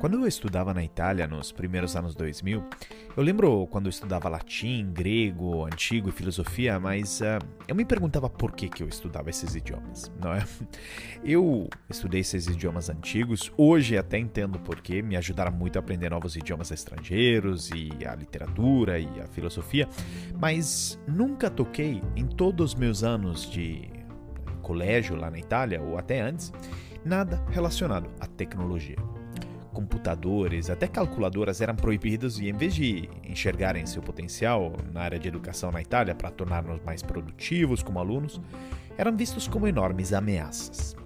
Quando eu estudava na Itália nos primeiros anos 2000, eu lembro quando eu estudava latim, grego, antigo e filosofia, mas uh, eu me perguntava por que, que eu estudava esses idiomas, não é? Eu estudei esses idiomas antigos, hoje até entendo por que, me ajudaram muito a aprender novos idiomas estrangeiros e a literatura e a filosofia, mas nunca toquei em todos os meus anos de colégio lá na Itália ou até antes, nada relacionado à tecnologia computadores, até calculadoras eram proibidos e, em vez de enxergarem seu potencial na área de educação na Itália para tornar-nos mais produtivos como alunos, eram vistos como enormes ameaças.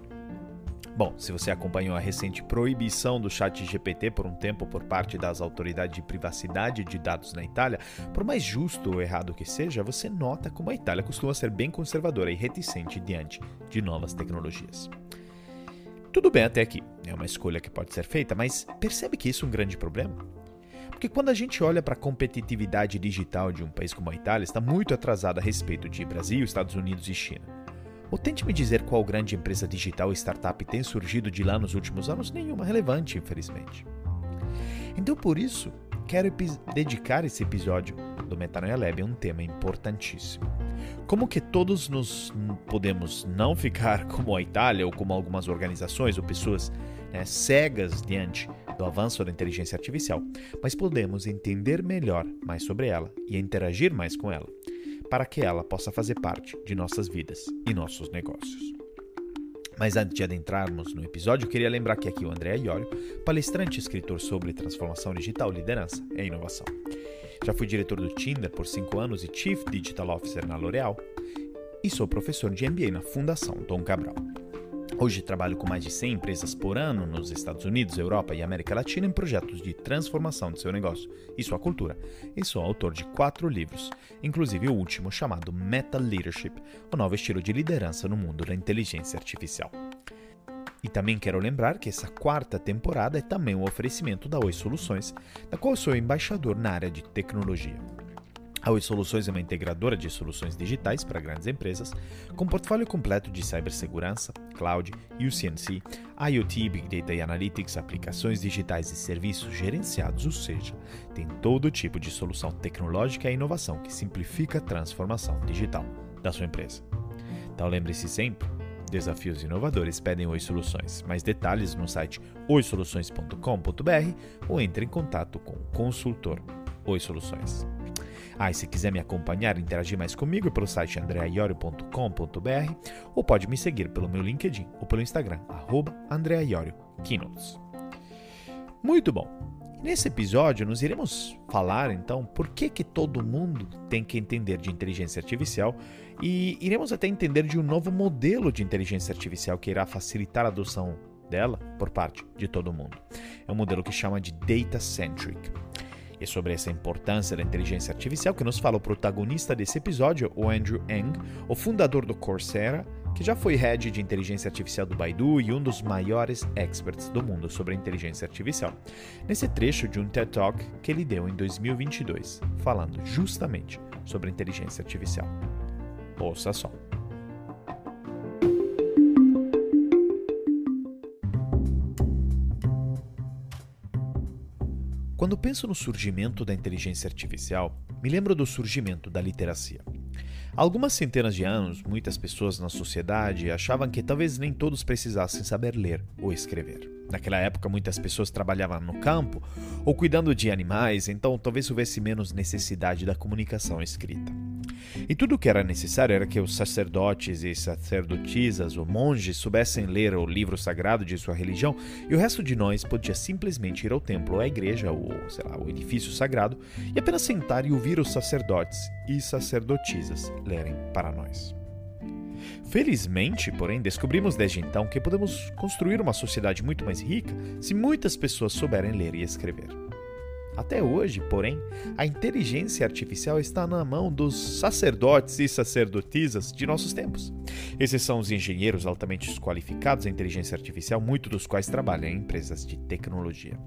Bom, se você acompanhou a recente proibição do chat GPT por um tempo por parte das autoridades de privacidade de dados na Itália, por mais justo ou errado que seja, você nota como a Itália costuma ser bem conservadora e reticente diante de novas tecnologias. Tudo bem até aqui, é uma escolha que pode ser feita, mas percebe que isso é um grande problema? Porque quando a gente olha para a competitividade digital de um país como a Itália, está muito atrasada a respeito de Brasil, Estados Unidos e China. Ou tente me dizer qual grande empresa digital e startup tem surgido de lá nos últimos anos? Nenhuma relevante, infelizmente. Então, por isso, quero dedicar esse episódio do Metanoia Lab a um tema importantíssimo. Como que todos nos podemos não ficar como a Itália ou como algumas organizações ou pessoas né, cegas diante do avanço da inteligência artificial, mas podemos entender melhor mais sobre ela e interagir mais com ela, para que ela possa fazer parte de nossas vidas e nossos negócios. Mas antes de adentrarmos no episódio, eu queria lembrar que aqui o André Iorio, palestrante e escritor sobre transformação digital, liderança e inovação. Já fui diretor do Tinder por 5 anos e Chief Digital Officer na L'Oréal e sou professor de MBA na Fundação Dom Cabral. Hoje trabalho com mais de 100 empresas por ano nos Estados Unidos, Europa e América Latina em projetos de transformação de seu negócio e sua cultura, e sou autor de quatro livros, inclusive o último chamado Meta Leadership, o novo estilo de liderança no mundo da inteligência artificial. E também quero lembrar que essa quarta temporada é também um oferecimento da Oi Soluções, da qual sou embaixador na área de tecnologia. A Oi Soluções é uma integradora de soluções digitais para grandes empresas, com portfólio completo de cibersegurança, cloud, UCNC, IoT, Big Data e Analytics, aplicações digitais e serviços gerenciados, ou seja, tem todo tipo de solução tecnológica e inovação que simplifica a transformação digital da sua empresa. Então lembre-se sempre, Desafios inovadores pedem Oi Soluções. Mais detalhes no site oisoluções.com.br ou entre em contato com o consultor Oi Soluções. Ah, e se quiser me acompanhar interagir mais comigo é pelo site andreaiorio.com.br ou pode me seguir pelo meu LinkedIn ou pelo Instagram, arroba Muito bom! Nesse episódio, nós iremos falar então por que, que todo mundo tem que entender de inteligência artificial e iremos até entender de um novo modelo de inteligência artificial que irá facilitar a adoção dela por parte de todo mundo. É um modelo que chama de Data Centric. E sobre essa importância da inteligência artificial que nos fala o protagonista desse episódio, o Andrew Ng, o fundador do Coursera que já foi head de inteligência artificial do Baidu e um dos maiores experts do mundo sobre inteligência artificial, nesse trecho de um TED Talk que ele deu em 2022, falando justamente sobre inteligência artificial. Ouça só. Quando penso no surgimento da inteligência artificial, me lembro do surgimento da literacia. Há algumas centenas de anos, muitas pessoas na sociedade achavam que talvez nem todos precisassem saber ler ou escrever. Naquela época, muitas pessoas trabalhavam no campo ou cuidando de animais, então talvez houvesse menos necessidade da comunicação escrita. E tudo o que era necessário era que os sacerdotes e sacerdotisas ou monges soubessem ler o livro sagrado de sua religião e o resto de nós podia simplesmente ir ao templo à igreja ou, sei lá, ao edifício sagrado e apenas sentar e ouvir os sacerdotes e sacerdotisas lerem para nós. Felizmente, porém, descobrimos desde então que podemos construir uma sociedade muito mais rica se muitas pessoas souberem ler e escrever. Até hoje, porém, a inteligência artificial está na mão dos sacerdotes e sacerdotisas de nossos tempos. Esses são os engenheiros altamente qualificados em inteligência artificial, muitos dos quais trabalham em empresas de tecnologia.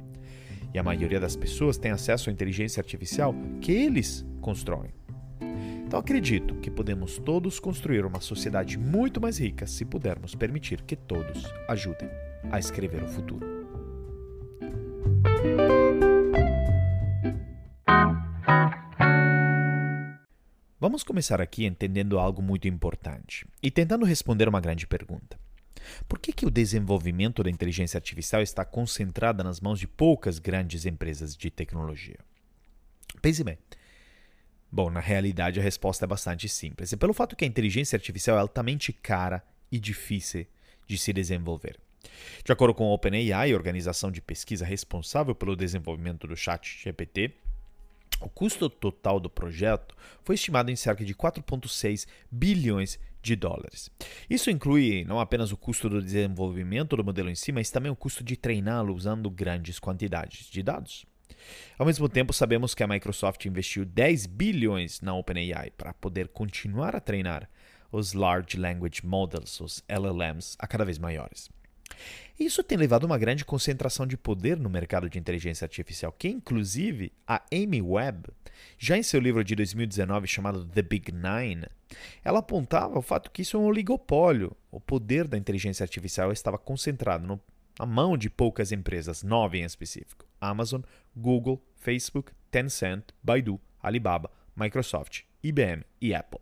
E a maioria das pessoas tem acesso à inteligência artificial que eles constroem. Então acredito que podemos todos construir uma sociedade muito mais rica se pudermos permitir que todos ajudem a escrever o futuro. Vamos começar aqui entendendo algo muito importante e tentando responder uma grande pergunta. Por que, que o desenvolvimento da inteligência artificial está concentrado nas mãos de poucas grandes empresas de tecnologia? Pense bem. Bom, na realidade a resposta é bastante simples. É pelo fato que a inteligência artificial é altamente cara e difícil de se desenvolver. De acordo com a OpenAI, organização de pesquisa responsável pelo desenvolvimento do Chat GPT, o custo total do projeto foi estimado em cerca de 4,6 bilhões de dólares. Isso inclui não apenas o custo do desenvolvimento do modelo em si, mas também o custo de treiná-lo usando grandes quantidades de dados. Ao mesmo tempo, sabemos que a Microsoft investiu 10 bilhões na OpenAI para poder continuar a treinar os Large Language Models, os LLMs, a cada vez maiores. Isso tem levado a uma grande concentração de poder no mercado de inteligência artificial, que inclusive a Amy Webb, já em seu livro de 2019 chamado The Big Nine, ela apontava o fato que isso é um oligopólio. O poder da inteligência artificial estava concentrado no, na mão de poucas empresas, nove em específico: Amazon, Google, Facebook, Tencent, Baidu, Alibaba, Microsoft, IBM e Apple.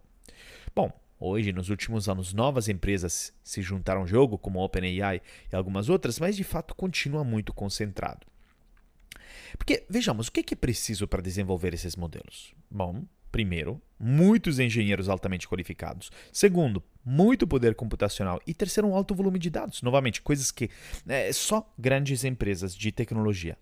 Bom, Hoje, nos últimos anos, novas empresas se juntaram ao jogo, como a OpenAI e algumas outras, mas de fato continua muito concentrado. Porque, vejamos, o que é preciso para desenvolver esses modelos? Bom, primeiro, muitos engenheiros altamente qualificados. Segundo, muito poder computacional. E terceiro, um alto volume de dados. Novamente, coisas que é, só grandes empresas de tecnologia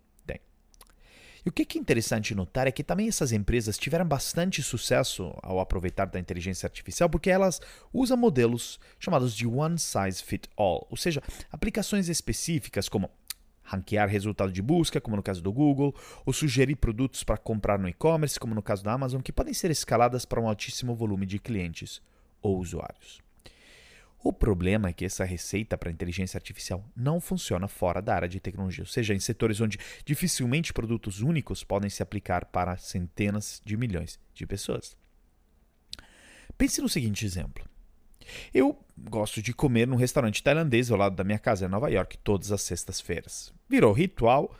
e o que é interessante notar é que também essas empresas tiveram bastante sucesso ao aproveitar da inteligência artificial porque elas usam modelos chamados de one size fit all, ou seja, aplicações específicas como ranquear resultado de busca, como no caso do Google, ou sugerir produtos para comprar no e-commerce, como no caso da Amazon, que podem ser escaladas para um altíssimo volume de clientes ou usuários. O problema é que essa receita para inteligência artificial não funciona fora da área de tecnologia, ou seja, em setores onde dificilmente produtos únicos podem se aplicar para centenas de milhões de pessoas. Pense no seguinte exemplo. Eu gosto de comer num restaurante tailandês ao lado da minha casa em Nova York todas as sextas-feiras. Virou ritual.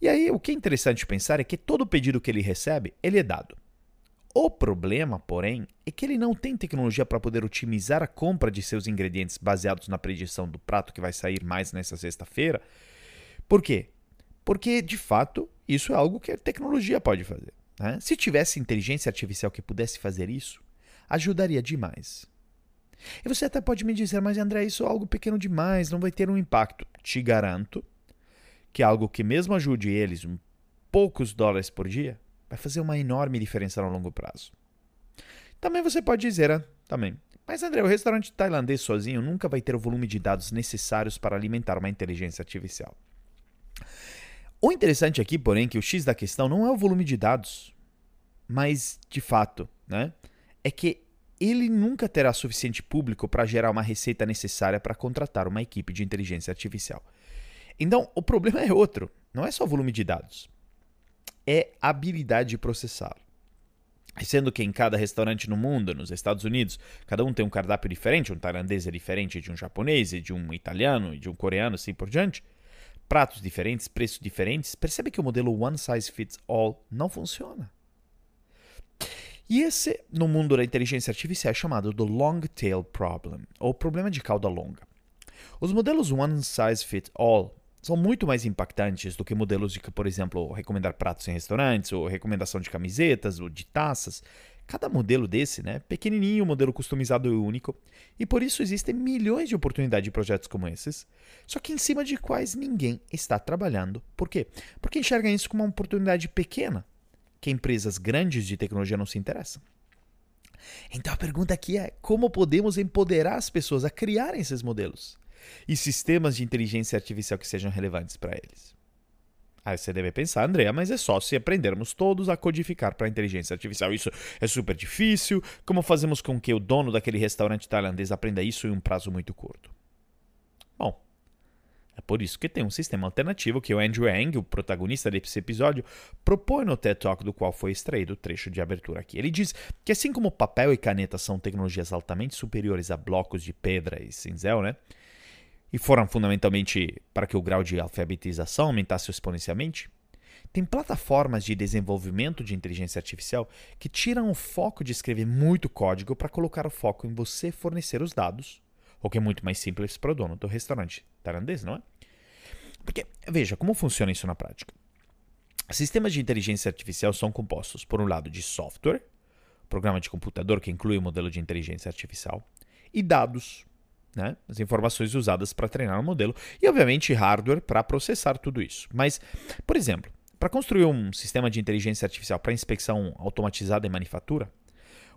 E aí o que é interessante pensar é que todo pedido que ele recebe, ele é dado. O problema, porém, é que ele não tem tecnologia para poder otimizar a compra de seus ingredientes baseados na predição do prato que vai sair mais nessa sexta-feira. Por quê? Porque, de fato, isso é algo que a tecnologia pode fazer. Né? Se tivesse inteligência artificial que pudesse fazer isso, ajudaria demais. E você até pode me dizer, mas André, isso é algo pequeno demais, não vai ter um impacto. Te garanto que algo que mesmo ajude eles um poucos dólares por dia, vai fazer uma enorme diferença no longo prazo. Também você pode dizer, ah, também, mas André, o restaurante tailandês sozinho nunca vai ter o volume de dados necessários para alimentar uma inteligência artificial. O interessante aqui, porém, é que o X da questão não é o volume de dados, mas, de fato, né, é que ele nunca terá suficiente público para gerar uma receita necessária para contratar uma equipe de inteligência artificial. Então, o problema é outro, não é só o volume de dados é habilidade de processá-lo. Sendo que em cada restaurante no mundo, nos Estados Unidos, cada um tem um cardápio diferente, um tailandês é diferente de um japonês, de um italiano de um coreano, assim por diante, pratos diferentes, preços diferentes, percebe que o modelo one size fits all não funciona. E esse, no mundo da inteligência artificial, é chamado do long tail problem, ou problema de cauda longa. Os modelos one size fits all são muito mais impactantes do que modelos de, por exemplo, recomendar pratos em restaurantes, ou recomendação de camisetas, ou de taças. Cada modelo desse, né, pequenininho, modelo customizado e único, e por isso existem milhões de oportunidades de projetos como esses, só que em cima de quais ninguém está trabalhando. Por quê? Porque enxergam isso como uma oportunidade pequena, que empresas grandes de tecnologia não se interessam. Então a pergunta aqui é: como podemos empoderar as pessoas a criarem esses modelos? E sistemas de inteligência artificial que sejam relevantes para eles. Aí você deve pensar, Andrea, mas é só se aprendermos todos a codificar para a inteligência artificial. Isso é super difícil. Como fazemos com que o dono daquele restaurante tailandês aprenda isso em um prazo muito curto? Bom, é por isso que tem um sistema alternativo que o Andrew Yang, o protagonista desse episódio, propõe no TED Talk do qual foi extraído o trecho de abertura aqui. Ele diz que assim como papel e caneta são tecnologias altamente superiores a blocos de pedra e cinzel, né? E foram fundamentalmente para que o grau de alfabetização aumentasse exponencialmente, Tem plataformas de desenvolvimento de inteligência artificial que tiram o foco de escrever muito código para colocar o foco em você fornecer os dados, o que é muito mais simples para o dono do restaurante tailandês, não é? Porque, veja, como funciona isso na prática? Sistemas de inteligência artificial são compostos, por um lado, de software, programa de computador que inclui o modelo de inteligência artificial, e dados, né? as informações usadas para treinar o modelo, e obviamente hardware para processar tudo isso. Mas, por exemplo, para construir um sistema de inteligência artificial para inspeção automatizada em manufatura,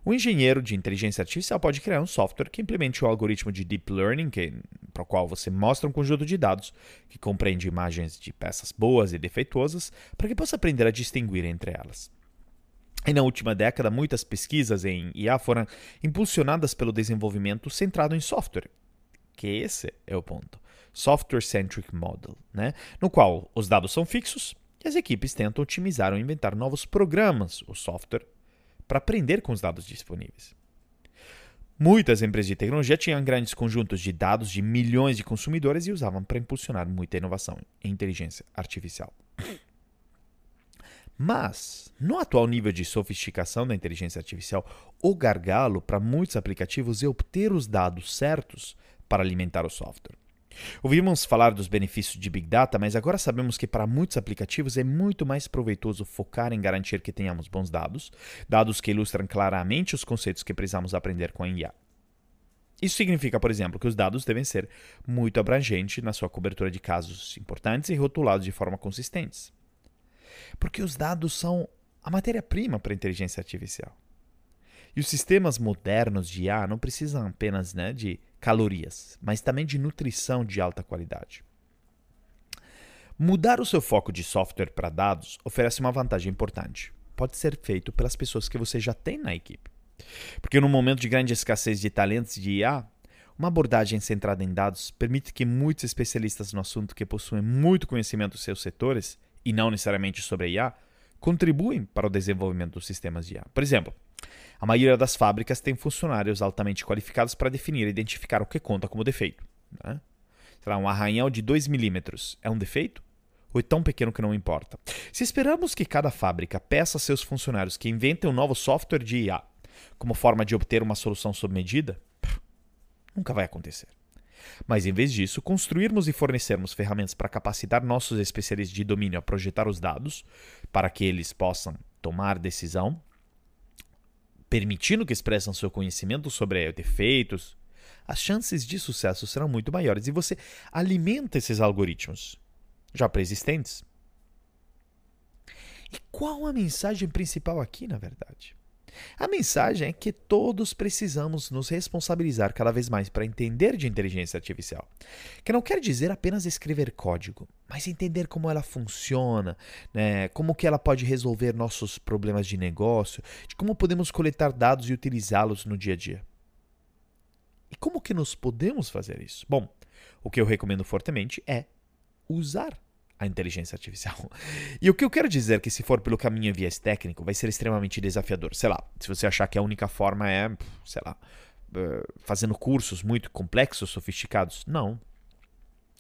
o engenheiro de inteligência artificial pode criar um software que implemente o algoritmo de deep learning, que, para o qual você mostra um conjunto de dados que compreende imagens de peças boas e defeituosas, para que possa aprender a distinguir entre elas. E na última década, muitas pesquisas em IA foram impulsionadas pelo desenvolvimento centrado em software, que esse é o ponto. Software-centric model, né? no qual os dados são fixos e as equipes tentam otimizar ou inventar novos programas, o software, para aprender com os dados disponíveis. Muitas empresas de tecnologia tinham grandes conjuntos de dados de milhões de consumidores e usavam para impulsionar muita inovação em inteligência artificial. Mas, no atual nível de sofisticação da inteligência artificial, o gargalo para muitos aplicativos é obter os dados certos para alimentar o software. Ouvimos falar dos benefícios de Big Data, mas agora sabemos que para muitos aplicativos é muito mais proveitoso focar em garantir que tenhamos bons dados, dados que ilustram claramente os conceitos que precisamos aprender com a IA. Isso significa, por exemplo, que os dados devem ser muito abrangentes na sua cobertura de casos importantes e rotulados de forma consistente. Porque os dados são a matéria-prima para a inteligência artificial. E os sistemas modernos de IA não precisam apenas né, de calorias, mas também de nutrição de alta qualidade. Mudar o seu foco de software para dados oferece uma vantagem importante. Pode ser feito pelas pessoas que você já tem na equipe. Porque no momento de grande escassez de talentos de IA, uma abordagem centrada em dados permite que muitos especialistas no assunto que possuem muito conhecimento dos seus setores, e não necessariamente sobre IA, contribuem para o desenvolvimento dos sistemas de IA. Por exemplo, a maioria das fábricas tem funcionários altamente qualificados para definir e identificar o que conta como defeito. Né? Será um arranhão de 2 milímetros é um defeito? Ou é tão pequeno que não importa? Se esperamos que cada fábrica peça a seus funcionários que inventem um novo software de IA como forma de obter uma solução sob medida, nunca vai acontecer. Mas em vez disso, construirmos e fornecermos ferramentas para capacitar nossos especialistas de domínio a projetar os dados, para que eles possam tomar decisão, permitindo que expressem seu conhecimento sobre defeitos, as chances de sucesso serão muito maiores e você alimenta esses algoritmos já pré-existentes. E qual a mensagem principal aqui, na verdade? A mensagem é que todos precisamos nos responsabilizar cada vez mais para entender de inteligência artificial. Que não quer dizer apenas escrever código, mas entender como ela funciona, né? como que ela pode resolver nossos problemas de negócio, de como podemos coletar dados e utilizá-los no dia a dia. E como que nós podemos fazer isso? Bom, o que eu recomendo fortemente é usar a inteligência artificial. E o que eu quero dizer é que se for pelo caminho viés técnico, vai ser extremamente desafiador. Sei lá, se você achar que a única forma é, sei lá, eh, fazendo cursos muito complexos, sofisticados. Não.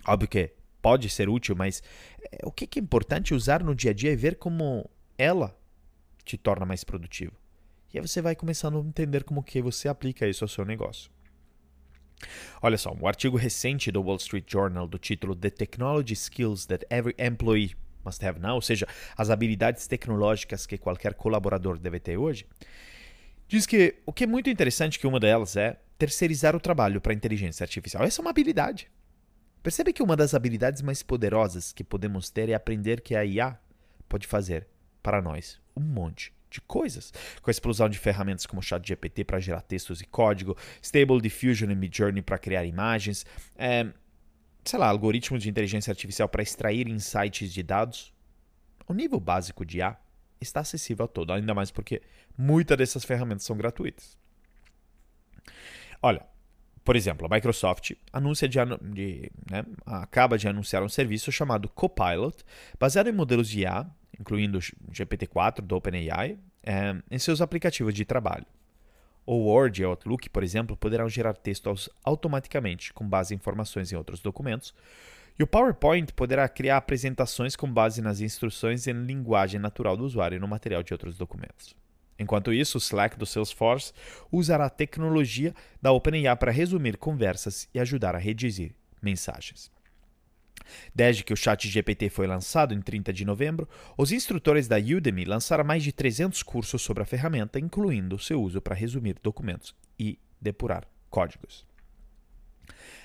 Óbvio que pode ser útil, mas eh, o que é importante usar no dia a dia é ver como ela te torna mais produtivo. E aí você vai começando a entender como que você aplica isso ao seu negócio. Olha só, um artigo recente do Wall Street Journal do título The Technology Skills That Every Employee Must Have Now, ou seja, as habilidades tecnológicas que qualquer colaborador deve ter hoje, diz que o que é muito interessante que uma delas é terceirizar o trabalho para a inteligência artificial. Essa é uma habilidade. Percebe que uma das habilidades mais poderosas que podemos ter é aprender que a IA pode fazer para nós um monte de coisas, com a explosão de ferramentas como ChatGPT para gerar textos e código, Stable Diffusion e Midjourney para criar imagens, é, sei lá, algoritmos de inteligência artificial para extrair insights de dados. O nível básico de IA está acessível a todo, ainda mais porque muitas dessas ferramentas são gratuitas. Olha, por exemplo, a Microsoft anuncia de, de, né, acaba de anunciar um serviço chamado Copilot, baseado em modelos de IA incluindo o GPT-4 do OpenAI, é, em seus aplicativos de trabalho. O Word e o Outlook, por exemplo, poderão gerar textos automaticamente com base em informações em outros documentos, E o PowerPoint poderá criar apresentações com base nas instruções em linguagem natural do usuário no material de outros documentos. Enquanto isso, o Slack do Salesforce usará a tecnologia da OpenAI para resumir conversas e ajudar a redigir mensagens. Desde que o ChatGPT foi lançado em 30 de novembro, os instrutores da Udemy lançaram mais de 300 cursos sobre a ferramenta, incluindo seu uso para resumir documentos e depurar códigos.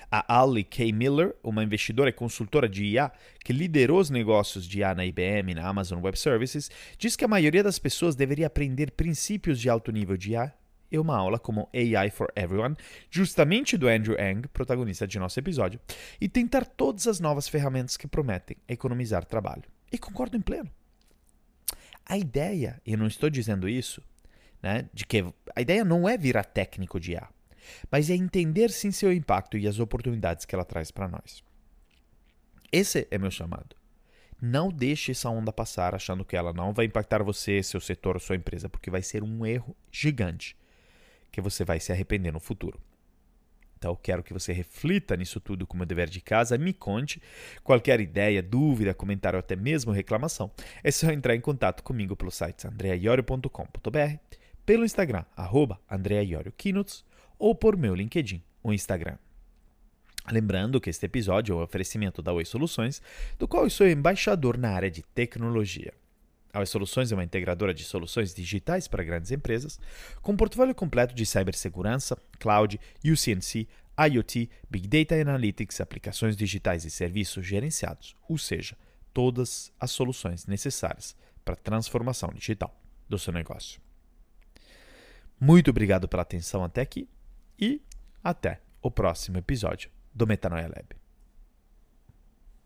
A Ali K. Miller, uma investidora e consultora de IA que liderou os negócios de IA na IBM e na Amazon Web Services, diz que a maioria das pessoas deveria aprender princípios de alto nível de IA e uma aula como AI for Everyone, justamente do Andrew Ng, protagonista de nosso episódio, e tentar todas as novas ferramentas que prometem economizar trabalho. E concordo em pleno. A ideia, e eu não estou dizendo isso, né, de que a ideia não é virar técnico de IA mas é entender sim seu impacto e as oportunidades que ela traz para nós. Esse é meu chamado. Não deixe essa onda passar achando que ela não vai impactar você, seu setor ou sua empresa, porque vai ser um erro gigante que você vai se arrepender no futuro. Então, quero que você reflita nisso tudo como dever de casa, me conte qualquer ideia, dúvida, comentário ou até mesmo reclamação. É só entrar em contato comigo pelo site andreaiorio.com.br, pelo Instagram, arroba ou por meu LinkedIn ou Instagram. Lembrando que este episódio é um oferecimento da Oi Soluções, do qual eu sou embaixador na área de tecnologia. A Oi Soluções é uma integradora de soluções digitais para grandes empresas, com um portfólio completo de cibersegurança, cloud, UCNC, IoT, Big Data Analytics, aplicações digitais e serviços gerenciados, ou seja, todas as soluções necessárias para a transformação digital do seu negócio. Muito obrigado pela atenção até aqui e até o próximo episódio do Metanoia Lab.